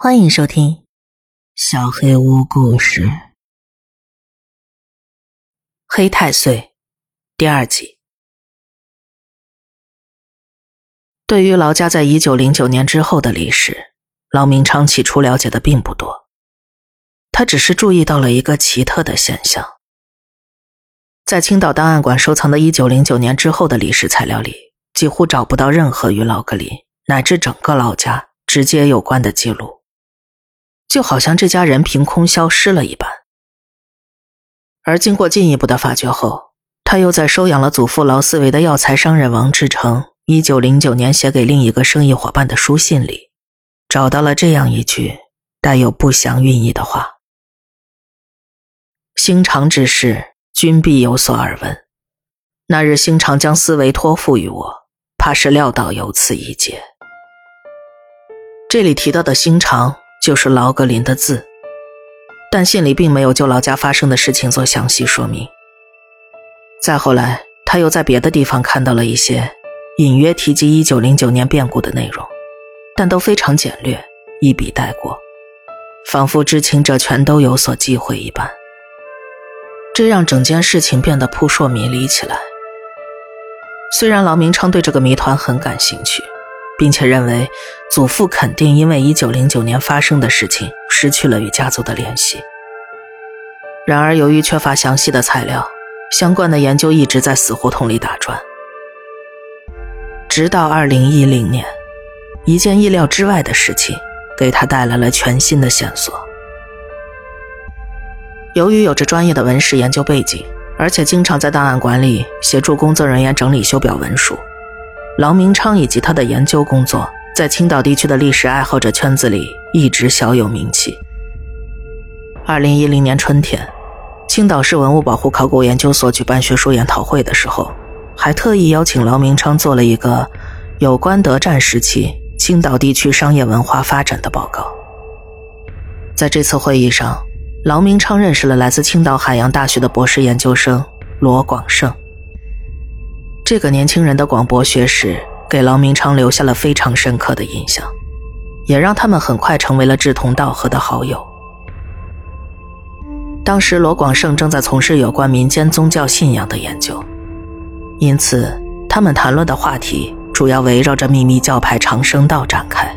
欢迎收听《小黑屋故事》《黑太岁》第二集。对于劳家在一九零九年之后的历史，劳明昌起初了解的并不多。他只是注意到了一个奇特的现象：在青岛档案馆收藏的一九零九年之后的历史材料里，几乎找不到任何与老格林乃至整个老家直接有关的记录。就好像这家人凭空消失了一般。而经过进一步的发掘后，他又在收养了祖父劳思维的药材商人王志成一九零九年写给另一个生意伙伴的书信里，找到了这样一句带有不祥寓意的话：“兴长之事，君必有所耳闻。那日兴长将思维托付于我，怕是料到有此一劫。”这里提到的兴长。就是劳格林的字，但信里并没有就劳家发生的事情做详细说明。再后来，他又在别的地方看到了一些隐约提及1909年变故的内容，但都非常简略，一笔带过，仿佛知情者全都有所忌讳一般。这让整件事情变得扑朔迷离起来。虽然劳明昌对这个谜团很感兴趣。并且认为，祖父肯定因为一九零九年发生的事情失去了与家族的联系。然而，由于缺乏详细的材料，相关的研究一直在死胡同里打转。直到二零一零年，一件意料之外的事情给他带来了全新的线索。由于有着专业的文史研究背景，而且经常在档案馆里协助工作人员整理修表文书。劳明昌以及他的研究工作，在青岛地区的历史爱好者圈子里一直小有名气。二零一零年春天，青岛市文物保护考古研究所举办学术研讨会的时候，还特意邀请劳明昌做了一个有关德战时期青岛地区商业文化发展的报告。在这次会议上，劳明昌认识了来自青岛海洋大学的博士研究生罗广胜。这个年轻人的广博学识给劳明昌留下了非常深刻的印象，也让他们很快成为了志同道合的好友。当时罗广胜正在从事有关民间宗教信仰的研究，因此他们谈论的话题主要围绕着秘密教派长生道展开。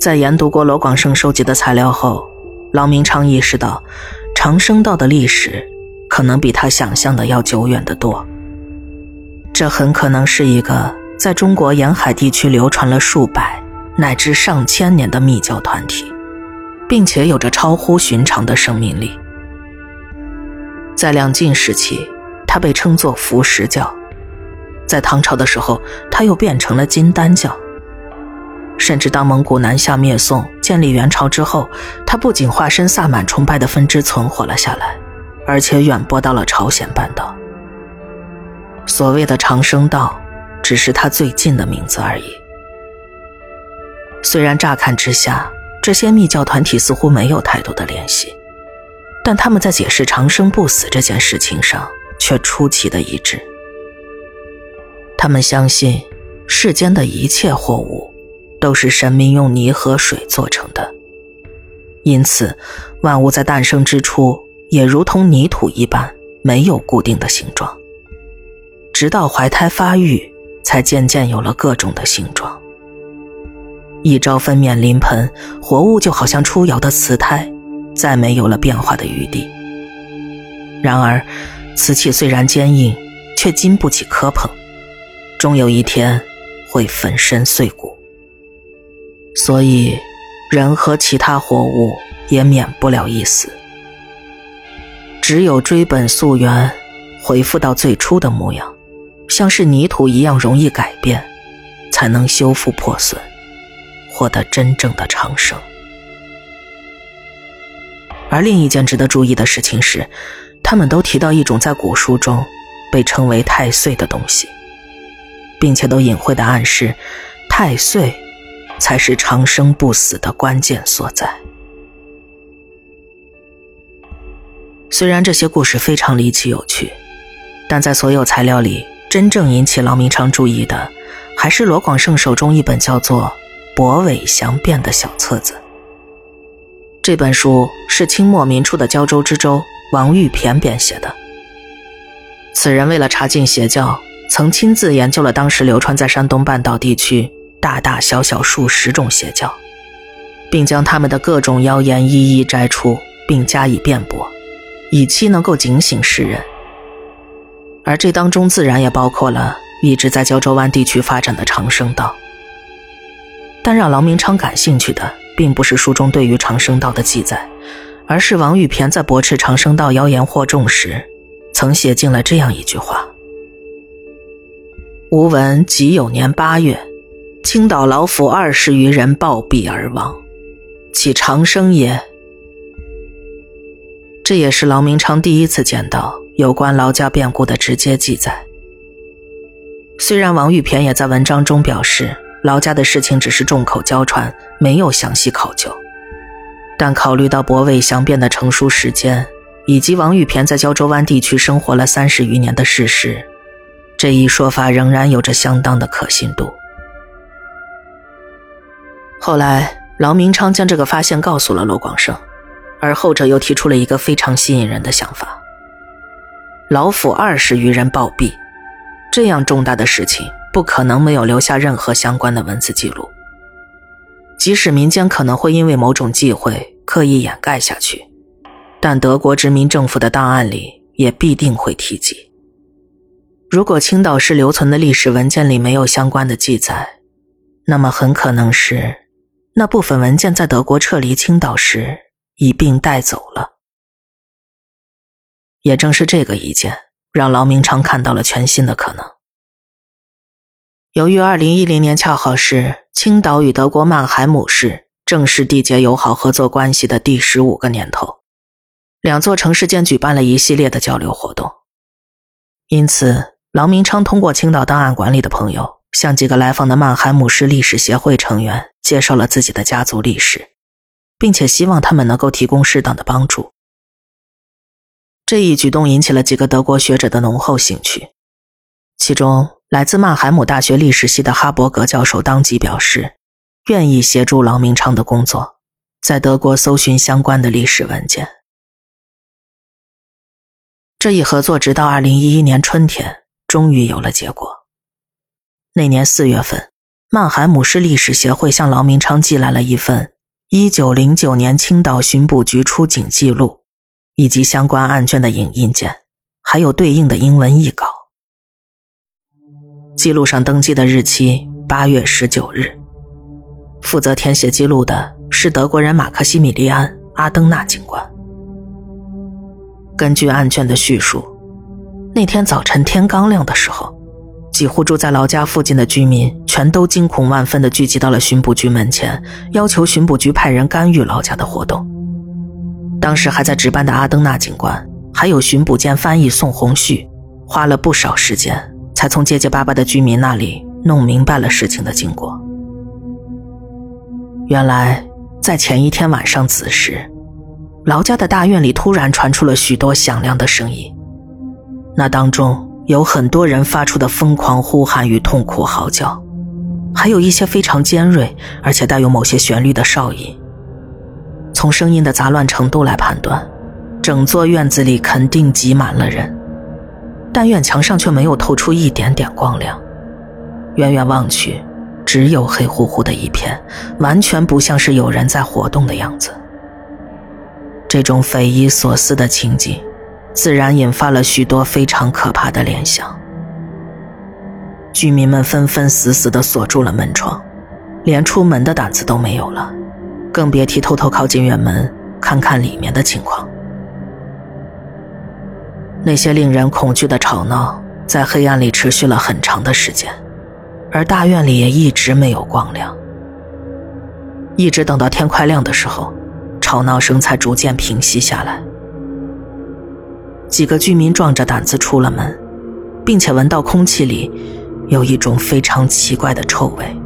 在研读过罗广胜收集的材料后，劳明昌意识到，长生道的历史可能比他想象的要久远得多。这很可能是一个在中国沿海地区流传了数百乃至上千年的密教团体，并且有着超乎寻常的生命力。在两晋时期，它被称作伏石教；在唐朝的时候，它又变成了金丹教。甚至当蒙古南下灭宋，建立元朝之后，它不仅化身萨满崇拜的分支存活了下来，而且远播到了朝鲜半岛。所谓的长生道，只是他最近的名字而已。虽然乍看之下，这些密教团体似乎没有太多的联系，但他们在解释长生不死这件事情上却出奇的一致。他们相信，世间的一切货物都是神明用泥和水做成的，因此，万物在诞生之初也如同泥土一般，没有固定的形状。直到怀胎发育，才渐渐有了各种的形状。一朝分娩临盆，活物就好像出窑的瓷胎，再没有了变化的余地。然而，瓷器虽然坚硬，却经不起磕碰，终有一天会粉身碎骨。所以，人和其他活物也免不了一死。只有追本溯源，回复到最初的模样。像是泥土一样容易改变，才能修复破损，获得真正的长生。而另一件值得注意的事情是，他们都提到一种在古书中被称为太岁的东西，并且都隐晦的暗示，太岁才是长生不死的关键所在。虽然这些故事非常离奇有趣，但在所有材料里。真正引起劳明昌注意的，还是罗广胜手中一本叫做《博伟祥变的小册子。这本书是清末民初的胶州知州王玉骈编写的。此人为了查禁邪教，曾亲自研究了当时流传在山东半岛地区大大小小数十种邪教，并将他们的各种谣言一一摘出，并加以辩驳，以期能够警醒世人。而这当中自然也包括了一直在胶州湾地区发展的长生道。但让郎明昌感兴趣的。并不是书中对于长生道的记载，而是王玉骈在驳斥长生道谣言惑众时，曾写进了这样一句话：“吾闻己酉年八月，青岛老府二十余人暴毙而亡，岂长生也？”这也是劳明昌第一次见到有关劳家变故的直接记载。虽然王玉骈也在文章中表示。劳家的事情只是众口交传，没有详细考究。但考虑到博伟祥变的成书时间，以及王玉骈在胶州湾地区生活了三十余年的事实，这一说法仍然有着相当的可信度。后来，劳明昌将这个发现告诉了罗广胜，而后者又提出了一个非常吸引人的想法：老府二十余人暴毙，这样重大的事情。不可能没有留下任何相关的文字记录。即使民间可能会因为某种忌讳刻意掩盖下去，但德国殖民政府的档案里也必定会提及。如果青岛市留存的历史文件里没有相关的记载，那么很可能是那部分文件在德国撤离青岛时一并带走了。也正是这个意见，让劳明昌看到了全新的可能。由于二零一零年恰好是青岛与德国曼海姆市正式缔结友好合作关系的第十五个年头，两座城市间举办了一系列的交流活动。因此，劳明昌通过青岛档案馆里的朋友，向几个来访的曼海姆市历史协会成员介绍了自己的家族历史，并且希望他们能够提供适当的帮助。这一举动引起了几个德国学者的浓厚兴趣，其中。来自曼海姆大学历史系的哈伯格教授当即表示，愿意协助劳明昌的工作，在德国搜寻相关的历史文件。这一合作直到二零一一年春天，终于有了结果。那年四月份，曼海姆市历史协会向劳明昌寄来了一份一九零九年青岛巡捕局出警记录，以及相关案卷的影印件，还有对应的英文译稿。记录上登记的日期八月十九日，负责填写记录的是德国人马克西米利安·阿登纳警官。根据案卷的叙述，那天早晨天刚亮的时候，几户住在老家附近的居民全都惊恐万分地聚集到了巡捕局门前，要求巡捕局派人干预老家的活动。当时还在值班的阿登纳警官，还有巡捕兼翻译宋红旭，花了不少时间。才从结结巴巴的居民那里弄明白了事情的经过。原来，在前一天晚上子时，劳家的大院里突然传出了许多响亮的声音，那当中有很多人发出的疯狂呼喊与痛苦嚎叫，还有一些非常尖锐而且带有某些旋律的哨音。从声音的杂乱程度来判断，整座院子里肯定挤满了人。但院墙上却没有透出一点点光亮，远远望去，只有黑乎乎的一片，完全不像是有人在活动的样子。这种匪夷所思的情景，自然引发了许多非常可怕的联想。居民们纷纷死死地锁住了门窗，连出门的胆子都没有了，更别提偷偷靠近院门看看里面的情况。那些令人恐惧的吵闹在黑暗里持续了很长的时间，而大院里也一直没有光亮。一直等到天快亮的时候，吵闹声才逐渐平息下来。几个居民壮着胆子出了门，并且闻到空气里有一种非常奇怪的臭味，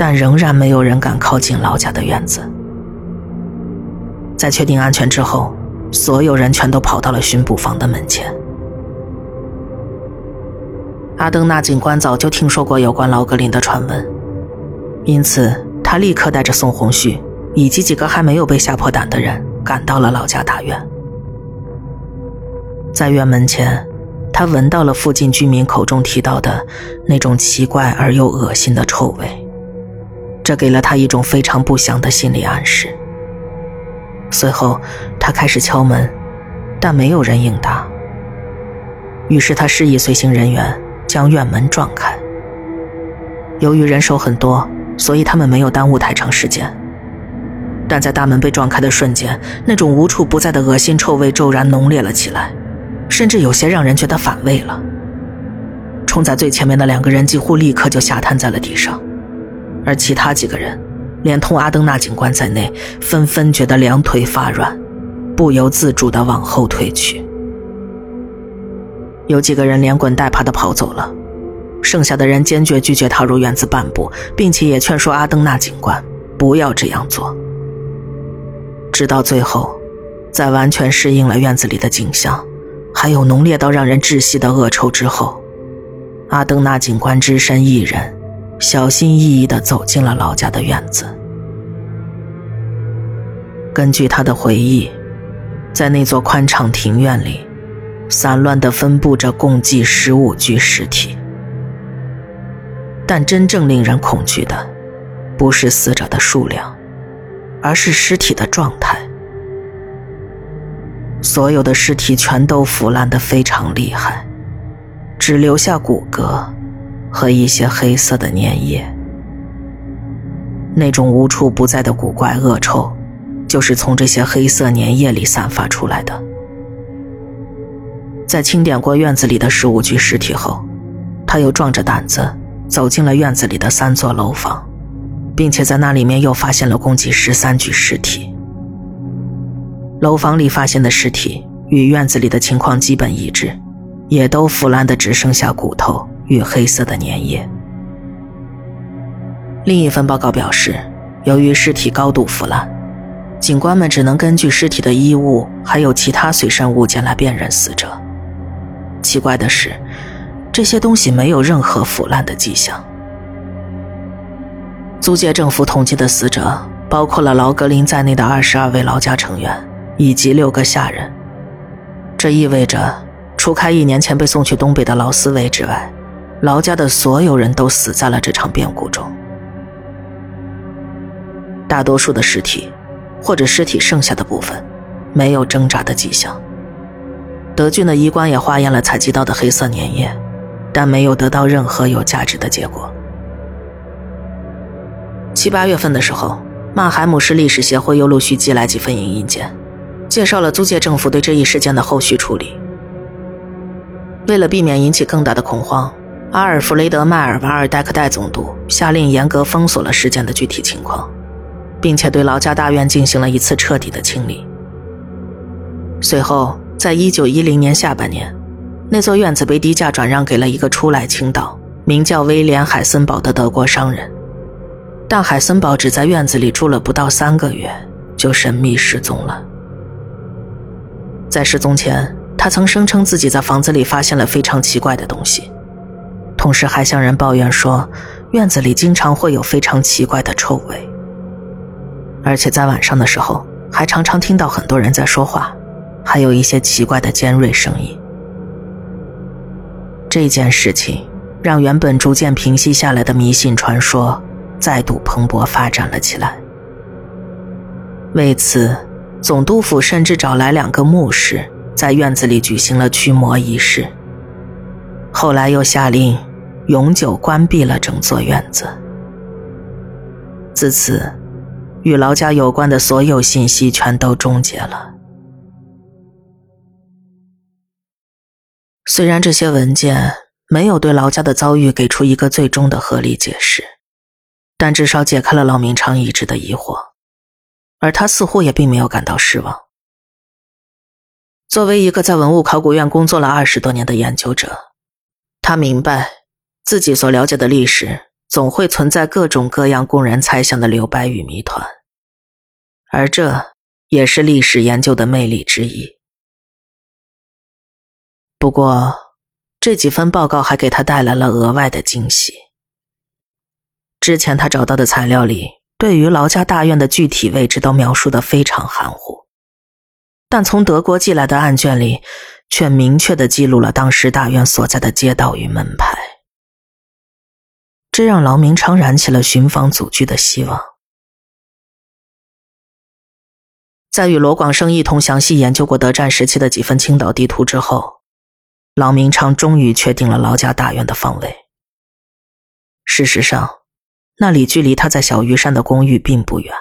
但仍然没有人敢靠近老家的院子。在确定安全之后。所有人全都跑到了巡捕房的门前。阿登纳警官早就听说过有关劳格林的传闻，因此他立刻带着宋红旭以及几个还没有被吓破胆的人赶到了老家大院。在院门前，他闻到了附近居民口中提到的那种奇怪而又恶心的臭味，这给了他一种非常不祥的心理暗示。随后，他开始敲门，但没有人应答。于是他示意随行人员将院门撞开。由于人手很多，所以他们没有耽误太长时间。但在大门被撞开的瞬间，那种无处不在的恶心臭味骤然浓烈了起来。甚至有些让人觉得反胃了。冲在最前面的两个人几乎立刻就吓瘫在了地上，而其他几个人，连同阿登纳警官在内，纷纷觉得两腿发软，不由自主地往后退去。有几个人连滚带爬地跑走了，剩下的人坚决拒绝踏入院子半步，并且也劝说阿登纳警官不要这样做。直到最后，在完全适应了院子里的景象。还有浓烈到让人窒息的恶臭之后，阿登纳警官只身一人，小心翼翼地走进了老家的院子。根据他的回忆，在那座宽敞庭院里，散乱地分布着共计十五具尸体。但真正令人恐惧的，不是死者的数量，而是尸体的状态。所有的尸体全都腐烂的非常厉害，只留下骨骼和一些黑色的粘液。那种无处不在的古怪恶臭，就是从这些黑色粘液里散发出来的。在清点过院子里的十五具尸体后，他又壮着胆子走进了院子里的三座楼房，并且在那里面又发现了共计十三具尸体。楼房里发现的尸体与院子里的情况基本一致，也都腐烂的只剩下骨头与黑色的粘液。另一份报告表示，由于尸体高度腐烂，警官们只能根据尸体的衣物还有其他随身物件来辨认死者。奇怪的是，这些东西没有任何腐烂的迹象。租界政府统计的死者包括了劳格林在内的二十二位劳家成员。以及六个下人，这意味着，除开一年前被送去东北的劳斯维之外，劳家的所有人都死在了这场变故中。大多数的尸体，或者尸体剩下的部分，没有挣扎的迹象。德俊的医官也化验了采集到的黑色粘液，但没有得到任何有价值的结果。七八月份的时候，曼海姆市历史协会又陆续寄来几份影印件。介绍了租界政府对这一事件的后续处理。为了避免引起更大的恐慌，阿尔弗雷德·迈尔瓦尔戴克代总督下令严格封锁了事件的具体情况，并且对劳家大院进行了一次彻底的清理。随后，在一九一零年下半年，那座院子被低价转让给了一个初来青岛、名叫威廉·海森堡的德国商人，但海森堡只在院子里住了不到三个月，就神秘失踪了。在失踪前，他曾声称自己在房子里发现了非常奇怪的东西，同时还向人抱怨说，院子里经常会有非常奇怪的臭味，而且在晚上的时候还常常听到很多人在说话，还有一些奇怪的尖锐声音。这件事情让原本逐渐平息下来的迷信传说再度蓬勃发展了起来。为此。总督府甚至找来两个牧师，在院子里举行了驱魔仪式。后来又下令永久关闭了整座院子。自此，与劳家有关的所有信息全都终结了。虽然这些文件没有对劳家的遭遇给出一个最终的合理解释，但至少解开了老明昌一直的疑惑。而他似乎也并没有感到失望。作为一个在文物考古院工作了二十多年的研究者，他明白自己所了解的历史总会存在各种各样供人猜想的留白与谜团，而这也是历史研究的魅力之一。不过，这几份报告还给他带来了额外的惊喜。之前他找到的材料里，对于劳家大院的具体位置都描述的非常含糊，但从德国寄来的案卷里，却明确的记录了当时大院所在的街道与门牌。这让劳明昌燃起了寻访祖居的希望。在与罗广生一同详细研究过德战时期的几份青岛地图之后，劳明昌终于确定了劳家大院的方位。事实上，那里距离他在小鱼山的公寓并不远。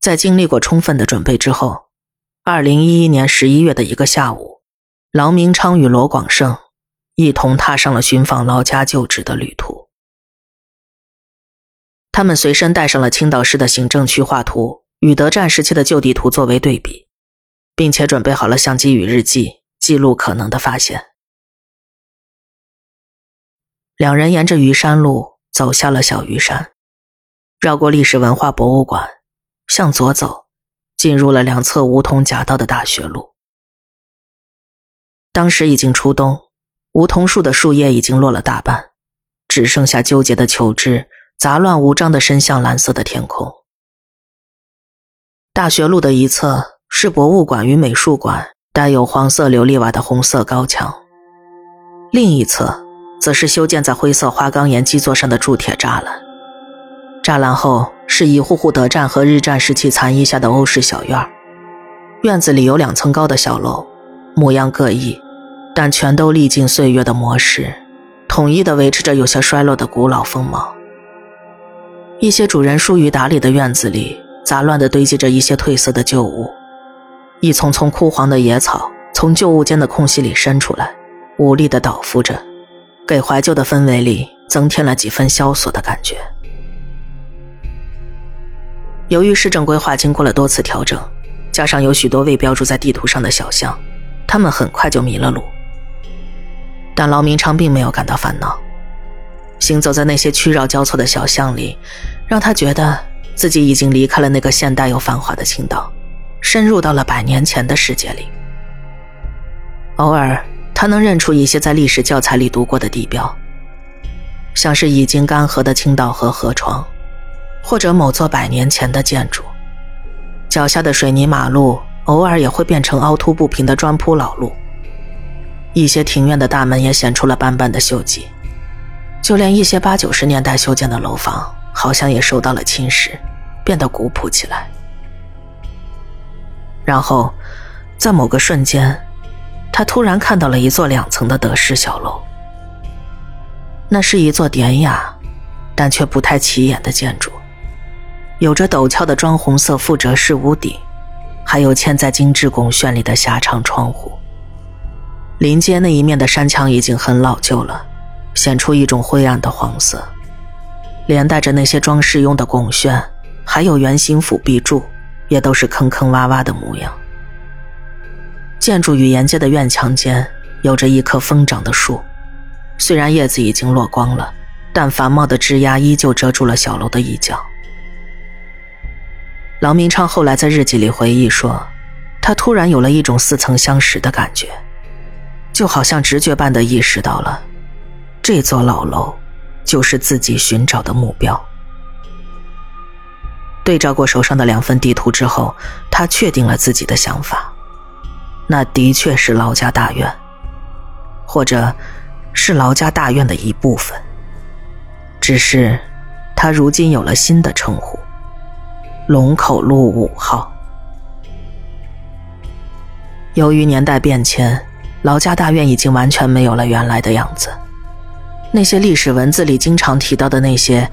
在经历过充分的准备之后，二零一一年十一月的一个下午，劳明昌与罗广胜一同踏上了寻访劳家旧址的旅途。他们随身带上了青岛市的行政区划图与德战时期的旧地图作为对比，并且准备好了相机与日记，记录可能的发现。两人沿着鱼山路走下了小鱼山，绕过历史文化博物馆，向左走，进入了两侧梧桐夹道的大学路。当时已经初冬，梧桐树的树叶已经落了大半，只剩下纠结的球枝。杂乱无章的伸向蓝色的天空。大学路的一侧是博物馆与美术馆，带有黄色琉璃瓦的红色高墙；另一侧则是修建在灰色花岗岩基座上的铸铁栅栏。栅栏后是一户户德战和日战时期残遗下的欧式小院院子里有两层高的小楼，模样各异，但全都历尽岁月的磨蚀，统一的维持着有些衰落的古老风貌。一些主人疏于打理的院子里，杂乱地堆积着一些褪色的旧物，一丛丛枯黄的野草从旧物间的空隙里伸出来，无力地倒伏着，给怀旧的氛围里增添了几分萧索的感觉。由于市政规划经过了多次调整，加上有许多未标注在地图上的小巷，他们很快就迷了路。但劳明昌并没有感到烦恼。行走在那些曲绕交错的小巷里，让他觉得自己已经离开了那个现代又繁华的青岛，深入到了百年前的世界里。偶尔，他能认出一些在历史教材里读过的地标，像是已经干涸的青岛河河床，或者某座百年前的建筑。脚下的水泥马路，偶尔也会变成凹凸不平的砖铺老路。一些庭院的大门也显出了斑斑的锈迹。就连一些八九十年代修建的楼房，好像也受到了侵蚀，变得古朴起来。然后，在某个瞬间，他突然看到了一座两层的德式小楼。那是一座典雅，但却不太起眼的建筑，有着陡峭的砖红色覆折式屋顶，还有嵌在精致拱券里的狭长窗户。临街那一面的山墙已经很老旧了。显出一种灰暗的黄色，连带着那些装饰用的拱券，还有圆形辅壁柱，也都是坑坑洼洼的模样。建筑与沿街的院墙间有着一棵疯长的树，虽然叶子已经落光了，但繁茂的枝丫依旧遮住了小楼的一角。劳明昌后来在日记里回忆说，他突然有了一种似曾相识的感觉，就好像直觉般的意识到了。这座老楼，就是自己寻找的目标。对照过手上的两份地图之后，他确定了自己的想法，那的确是劳家大院，或者，是劳家大院的一部分。只是，他如今有了新的称呼——龙口路五号。由于年代变迁，老家大院已经完全没有了原来的样子。那些历史文字里经常提到的那些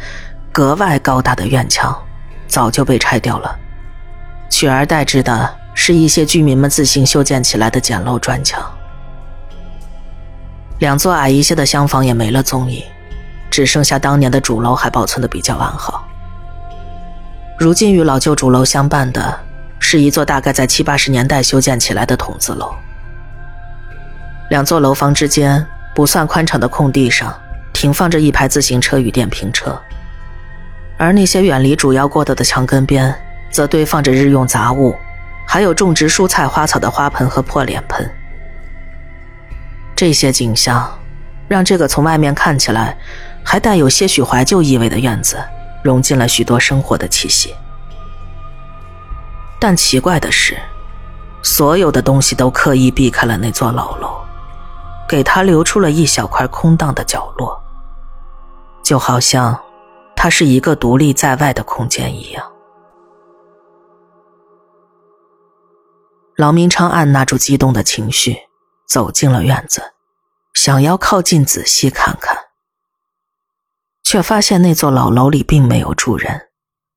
格外高大的院墙，早就被拆掉了，取而代之的是一些居民们自行修建起来的简陋砖墙。两座矮一些的厢房也没了踪影，只剩下当年的主楼还保存的比较完好。如今与老旧主楼相伴的是一座大概在七八十年代修建起来的筒子楼。两座楼房之间不算宽敞的空地上。停放着一排自行车与电瓶车，而那些远离主要过道的墙根边，则堆放着日用杂物，还有种植蔬菜花草的花盆和破脸盆。这些景象，让这个从外面看起来还带有些许怀旧意味的院子融进了许多生活的气息。但奇怪的是，所有的东西都刻意避开了那座老楼，给他留出了一小块空荡的角落，就好像他是一个独立在外的空间一样。劳明昌按捺住激动的情绪，走进了院子。想要靠近仔细看看，却发现那座老楼里并没有住人，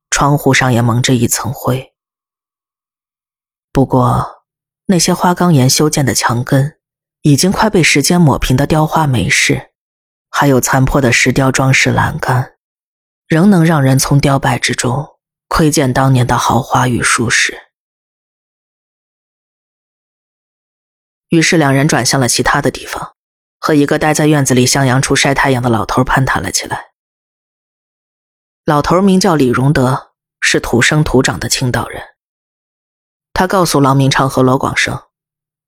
窗户上也蒙着一层灰。不过，那些花岗岩修建的墙根，已经快被时间抹平的雕花美饰，还有残破的石雕装饰栏杆，仍能让人从雕败之中窥见当年的豪华与舒适。于是，两人转向了其他的地方。和一个待在院子里向阳处晒太阳的老头攀谈了起来。老头名叫李荣德，是土生土长的青岛人。他告诉劳明昌和罗广生，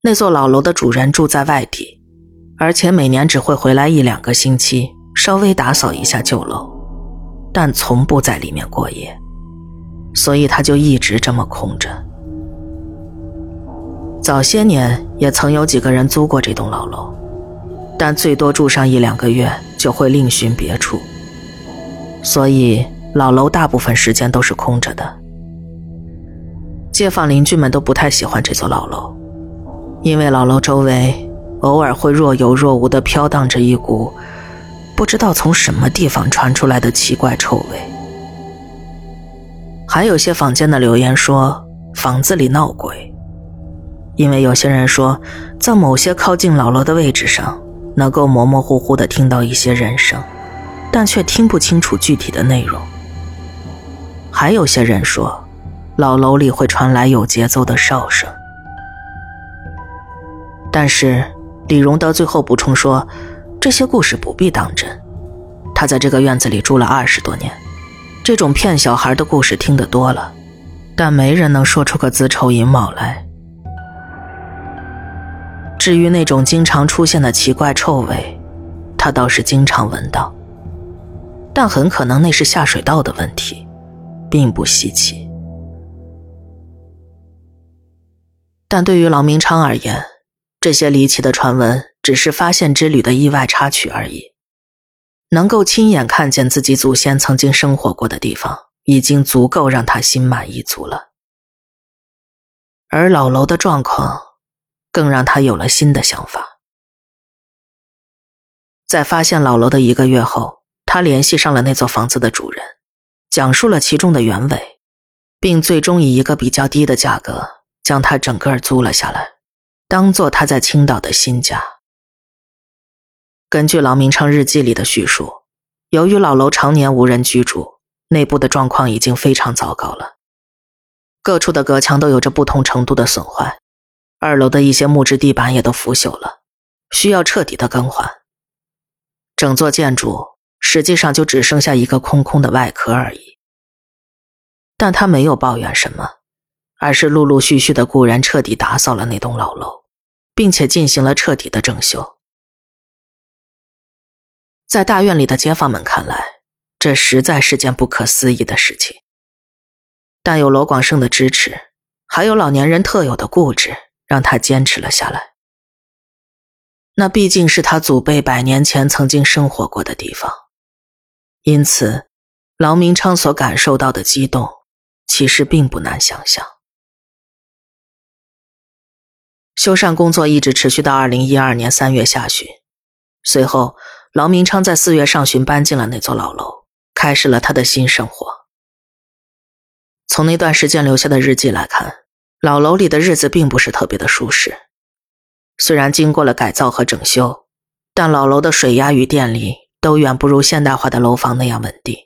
那座老楼的主人住在外地，而且每年只会回来一两个星期，稍微打扫一下旧楼，但从不在里面过夜，所以他就一直这么空着。早些年也曾有几个人租过这栋老楼。但最多住上一两个月，就会另寻别处。所以老楼大部分时间都是空着的。街坊邻居们都不太喜欢这座老楼，因为老楼周围偶尔会若有若无地飘荡着一股不知道从什么地方传出来的奇怪臭味。还有些坊间的留言说房子里闹鬼，因为有些人说在某些靠近老楼的位置上。能够模模糊糊的听到一些人声，但却听不清楚具体的内容。还有些人说，老楼里会传来有节奏的哨声。但是李荣德最后补充说，这些故事不必当真。他在这个院子里住了二十多年，这种骗小孩的故事听得多了，但没人能说出个子丑寅卯来。至于那种经常出现的奇怪臭味，他倒是经常闻到，但很可能那是下水道的问题，并不稀奇。但对于郎明昌而言，这些离奇的传闻只是发现之旅的意外插曲而已。能够亲眼看见自己祖先曾经生活过的地方，已经足够让他心满意足了。而老楼的状况。更让他有了新的想法。在发现老楼的一个月后，他联系上了那座房子的主人，讲述了其中的原委，并最终以一个比较低的价格将它整个租了下来，当做他在青岛的新家。根据老明昌日记里的叙述，由于老楼常年无人居住，内部的状况已经非常糟糕了，各处的隔墙都有着不同程度的损坏。二楼的一些木质地板也都腐朽了，需要彻底的更换。整座建筑实际上就只剩下一个空空的外壳而已。但他没有抱怨什么，而是陆陆续续的雇人彻底打扫了那栋老楼，并且进行了彻底的整修。在大院里的街坊们看来，这实在是件不可思议的事情。但有罗广胜的支持，还有老年人特有的固执。让他坚持了下来。那毕竟是他祖辈百年前曾经生活过的地方，因此，劳明昌所感受到的激动，其实并不难想象。修缮工作一直持续到二零一二年三月下旬，随后，劳明昌在四月上旬搬进了那座老楼，开始了他的新生活。从那段时间留下的日记来看。老楼里的日子并不是特别的舒适，虽然经过了改造和整修，但老楼的水压与电力都远不如现代化的楼房那样稳定。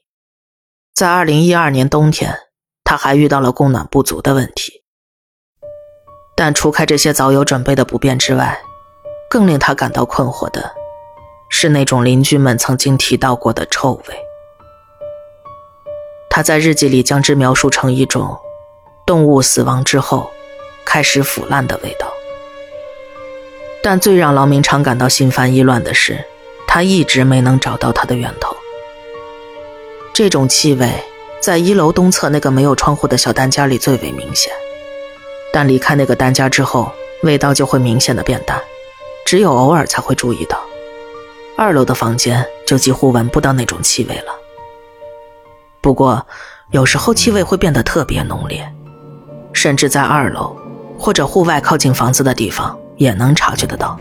在二零一二年冬天，他还遇到了供暖不足的问题。但除开这些早有准备的不便之外，更令他感到困惑的，是那种邻居们曾经提到过的臭味。他在日记里将之描述成一种。动物死亡之后，开始腐烂的味道。但最让劳明昌感到心烦意乱的是，他一直没能找到它的源头。这种气味在一楼东侧那个没有窗户的小单间里最为明显，但离开那个单间之后，味道就会明显的变淡，只有偶尔才会注意到。二楼的房间就几乎闻不到那种气味了。不过，有时候气味会变得特别浓烈，甚至在二楼或者户外靠近房子的地方也能察觉得到。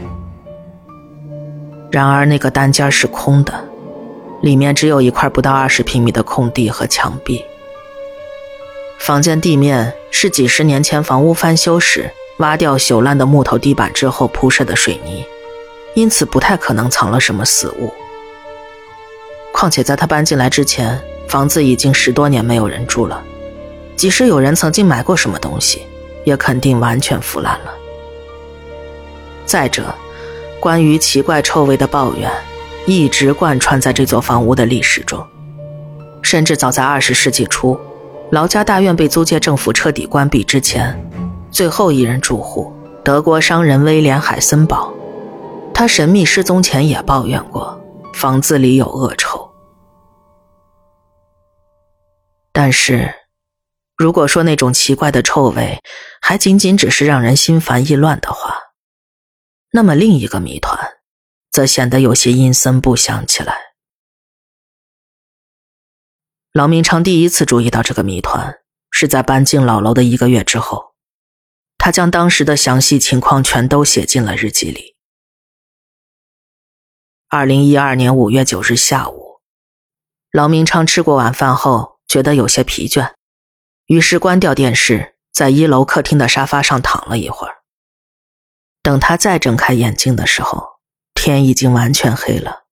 然而，那个单间是空的，里面只有一块不到二十平米的空地和墙壁。房间地面是几十年前房屋翻修时挖掉朽烂的木头地板之后铺设的水泥，因此不太可能藏了什么死物。况且，在他搬进来之前，房子已经十多年没有人住了，即使有人曾经买过什么东西，也肯定完全腐烂了。再者，关于奇怪臭味的抱怨，一直贯穿在这座房屋的历史中，甚至早在二十世纪初，劳家大院被租界政府彻底关闭之前，最后一人住户德国商人威廉海森堡，他神秘失踪前也抱怨过房子里有恶臭。但是，如果说那种奇怪的臭味还仅仅只是让人心烦意乱的话，那么另一个谜团，则显得有些阴森不祥起来。郎明昌第一次注意到这个谜团，是在搬进老楼的一个月之后，他将当时的详细情况全都写进了日记里。二零一二年五月九日下午，郎明昌吃过晚饭后，觉得有些疲倦，于是关掉电视，在一楼客厅的沙发上躺了一会儿。等他再睁开眼睛的时候，天已经完全黑了。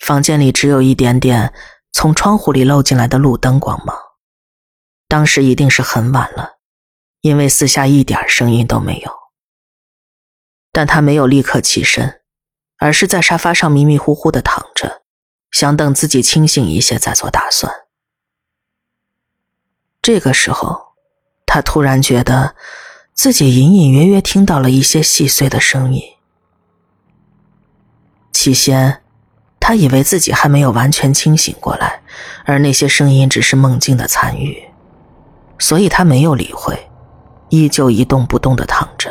房间里只有一点点从窗户里漏进来的路灯光芒。当时一定是很晚了，因为四下一点声音都没有。但他没有立刻起身，而是在沙发上迷迷糊糊的躺着，想等自己清醒一些再做打算。这个时候，他突然觉得。自己隐隐约约听到了一些细碎的声音。起先，他以为自己还没有完全清醒过来，而那些声音只是梦境的残余，所以他没有理会，依旧一动不动的躺着。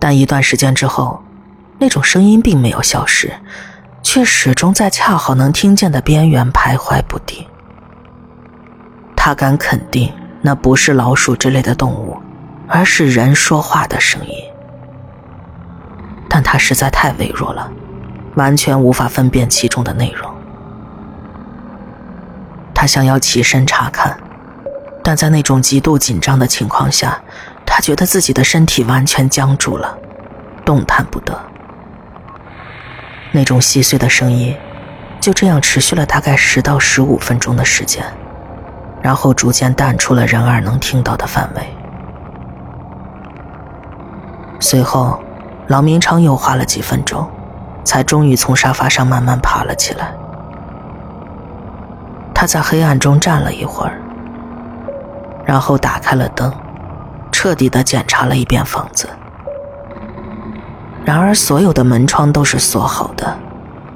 但一段时间之后，那种声音并没有消失，却始终在恰好能听见的边缘徘徊不定。他敢肯定。那不是老鼠之类的动物，而是人说话的声音。但它实在太微弱了，完全无法分辨其中的内容。他想要起身查看，但在那种极度紧张的情况下，他觉得自己的身体完全僵住了，动弹不得。那种细碎的声音，就这样持续了大概十到十五分钟的时间。然后逐渐淡出了人耳能听到的范围。随后，老明昌又花了几分钟，才终于从沙发上慢慢爬了起来。他在黑暗中站了一会儿，然后打开了灯，彻底的检查了一遍房子。然而，所有的门窗都是锁好的，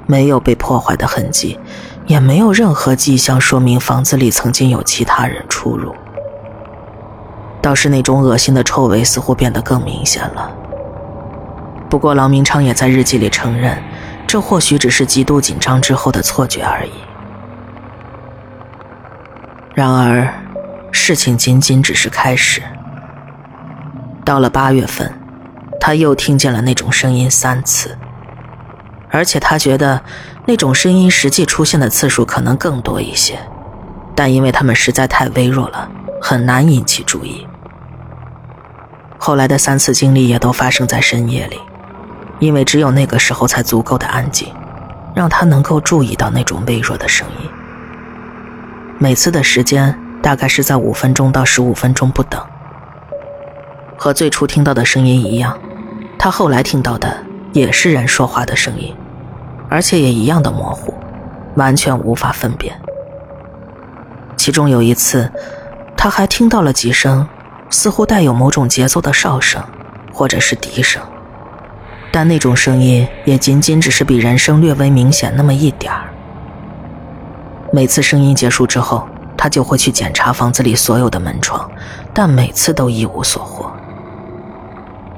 没有被破坏的痕迹。也没有任何迹象说明房子里曾经有其他人出入，倒是那种恶心的臭味似乎变得更明显了。不过，郎明昌也在日记里承认，这或许只是极度紧张之后的错觉而已。然而，事情仅仅只是开始。到了八月份，他又听见了那种声音三次。而且他觉得，那种声音实际出现的次数可能更多一些，但因为他们实在太微弱了，很难引起注意。后来的三次经历也都发生在深夜里，因为只有那个时候才足够的安静，让他能够注意到那种微弱的声音。每次的时间大概是在五分钟到十五分钟不等。和最初听到的声音一样，他后来听到的。也是人说话的声音，而且也一样的模糊，完全无法分辨。其中有一次，他还听到了几声似乎带有某种节奏的哨声，或者是笛声。但那种声音也仅仅只是比人声略微明显那么一点儿。每次声音结束之后，他就会去检查房子里所有的门窗，但每次都一无所获。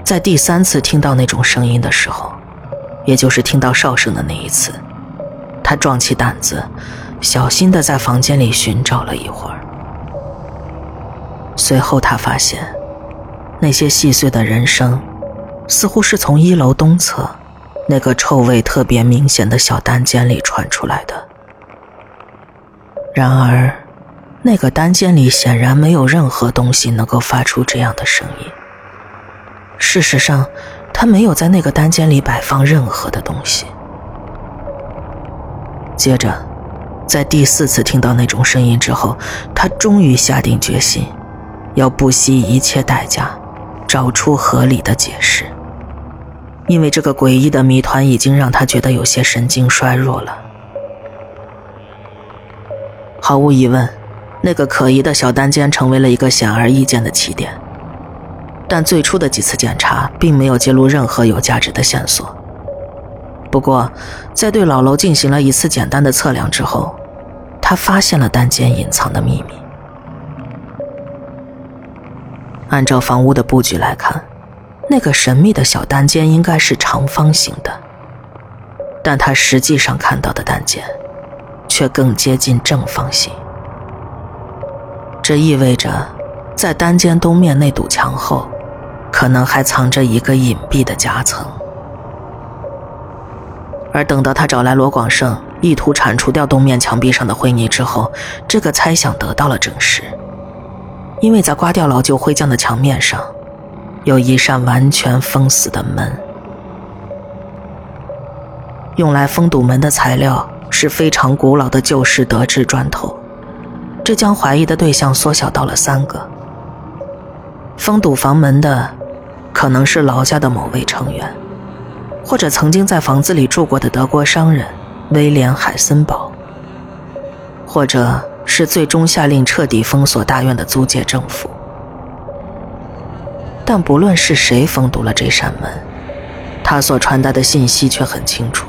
在第三次听到那种声音的时候，也就是听到哨声的那一次，他壮起胆子，小心的在房间里寻找了一会儿。随后他发现，那些细碎的人声，似乎是从一楼东侧那个臭味特别明显的小单间里传出来的。然而，那个单间里显然没有任何东西能够发出这样的声音。事实上，他没有在那个单间里摆放任何的东西。接着，在第四次听到那种声音之后，他终于下定决心，要不惜一切代价找出合理的解释。因为这个诡异的谜团已经让他觉得有些神经衰弱了。毫无疑问，那个可疑的小单间成为了一个显而易见的起点。但最初的几次检查并没有揭露任何有价值的线索。不过，在对老楼进行了一次简单的测量之后，他发现了单间隐藏的秘密。按照房屋的布局来看，那个神秘的小单间应该是长方形的，但他实际上看到的单间，却更接近正方形。这意味着，在单间东面那堵墙后。可能还藏着一个隐蔽的夹层，而等到他找来罗广胜，意图铲除掉东面墙壁上的灰泥之后，这个猜想得到了证实。因为在刮掉老旧灰浆的墙面上，有一扇完全封死的门。用来封堵门的材料是非常古老的旧式德制砖头，这将怀疑的对象缩小到了三个。封堵房门的。可能是劳家的某位成员，或者曾经在房子里住过的德国商人威廉·海森堡，或者是最终下令彻底封锁大院的租界政府。但不论是谁封堵了这扇门，他所传达的信息却很清楚，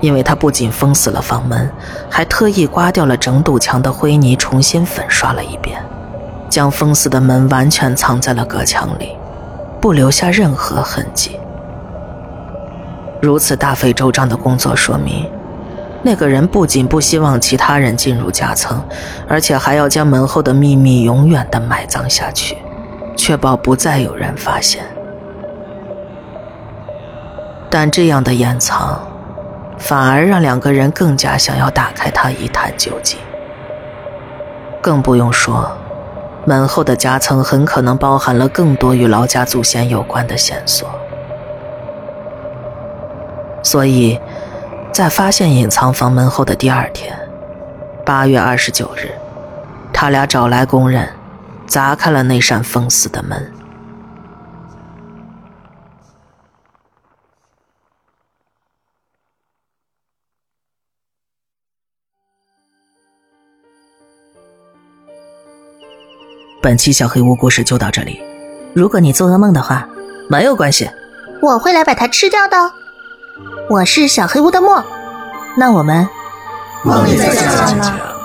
因为他不仅封死了房门，还特意刮掉了整堵墙的灰泥，重新粉刷了一遍，将封死的门完全藏在了隔墙里。不留下任何痕迹。如此大费周章的工作说明，那个人不仅不希望其他人进入夹层，而且还要将门后的秘密永远的埋葬下去，确保不再有人发现。但这样的掩藏，反而让两个人更加想要打开它一探究竟。更不用说。门后的夹层很可能包含了更多与劳家祖先有关的线索，所以，在发现隐藏房门后的第二天，八月二十九日，他俩找来工人，砸开了那扇封死的门。本期小黑屋故事就到这里。如果你做噩梦的话，没有关系，我会来把它吃掉的。我是小黑屋的墨，那我们梦里再见了。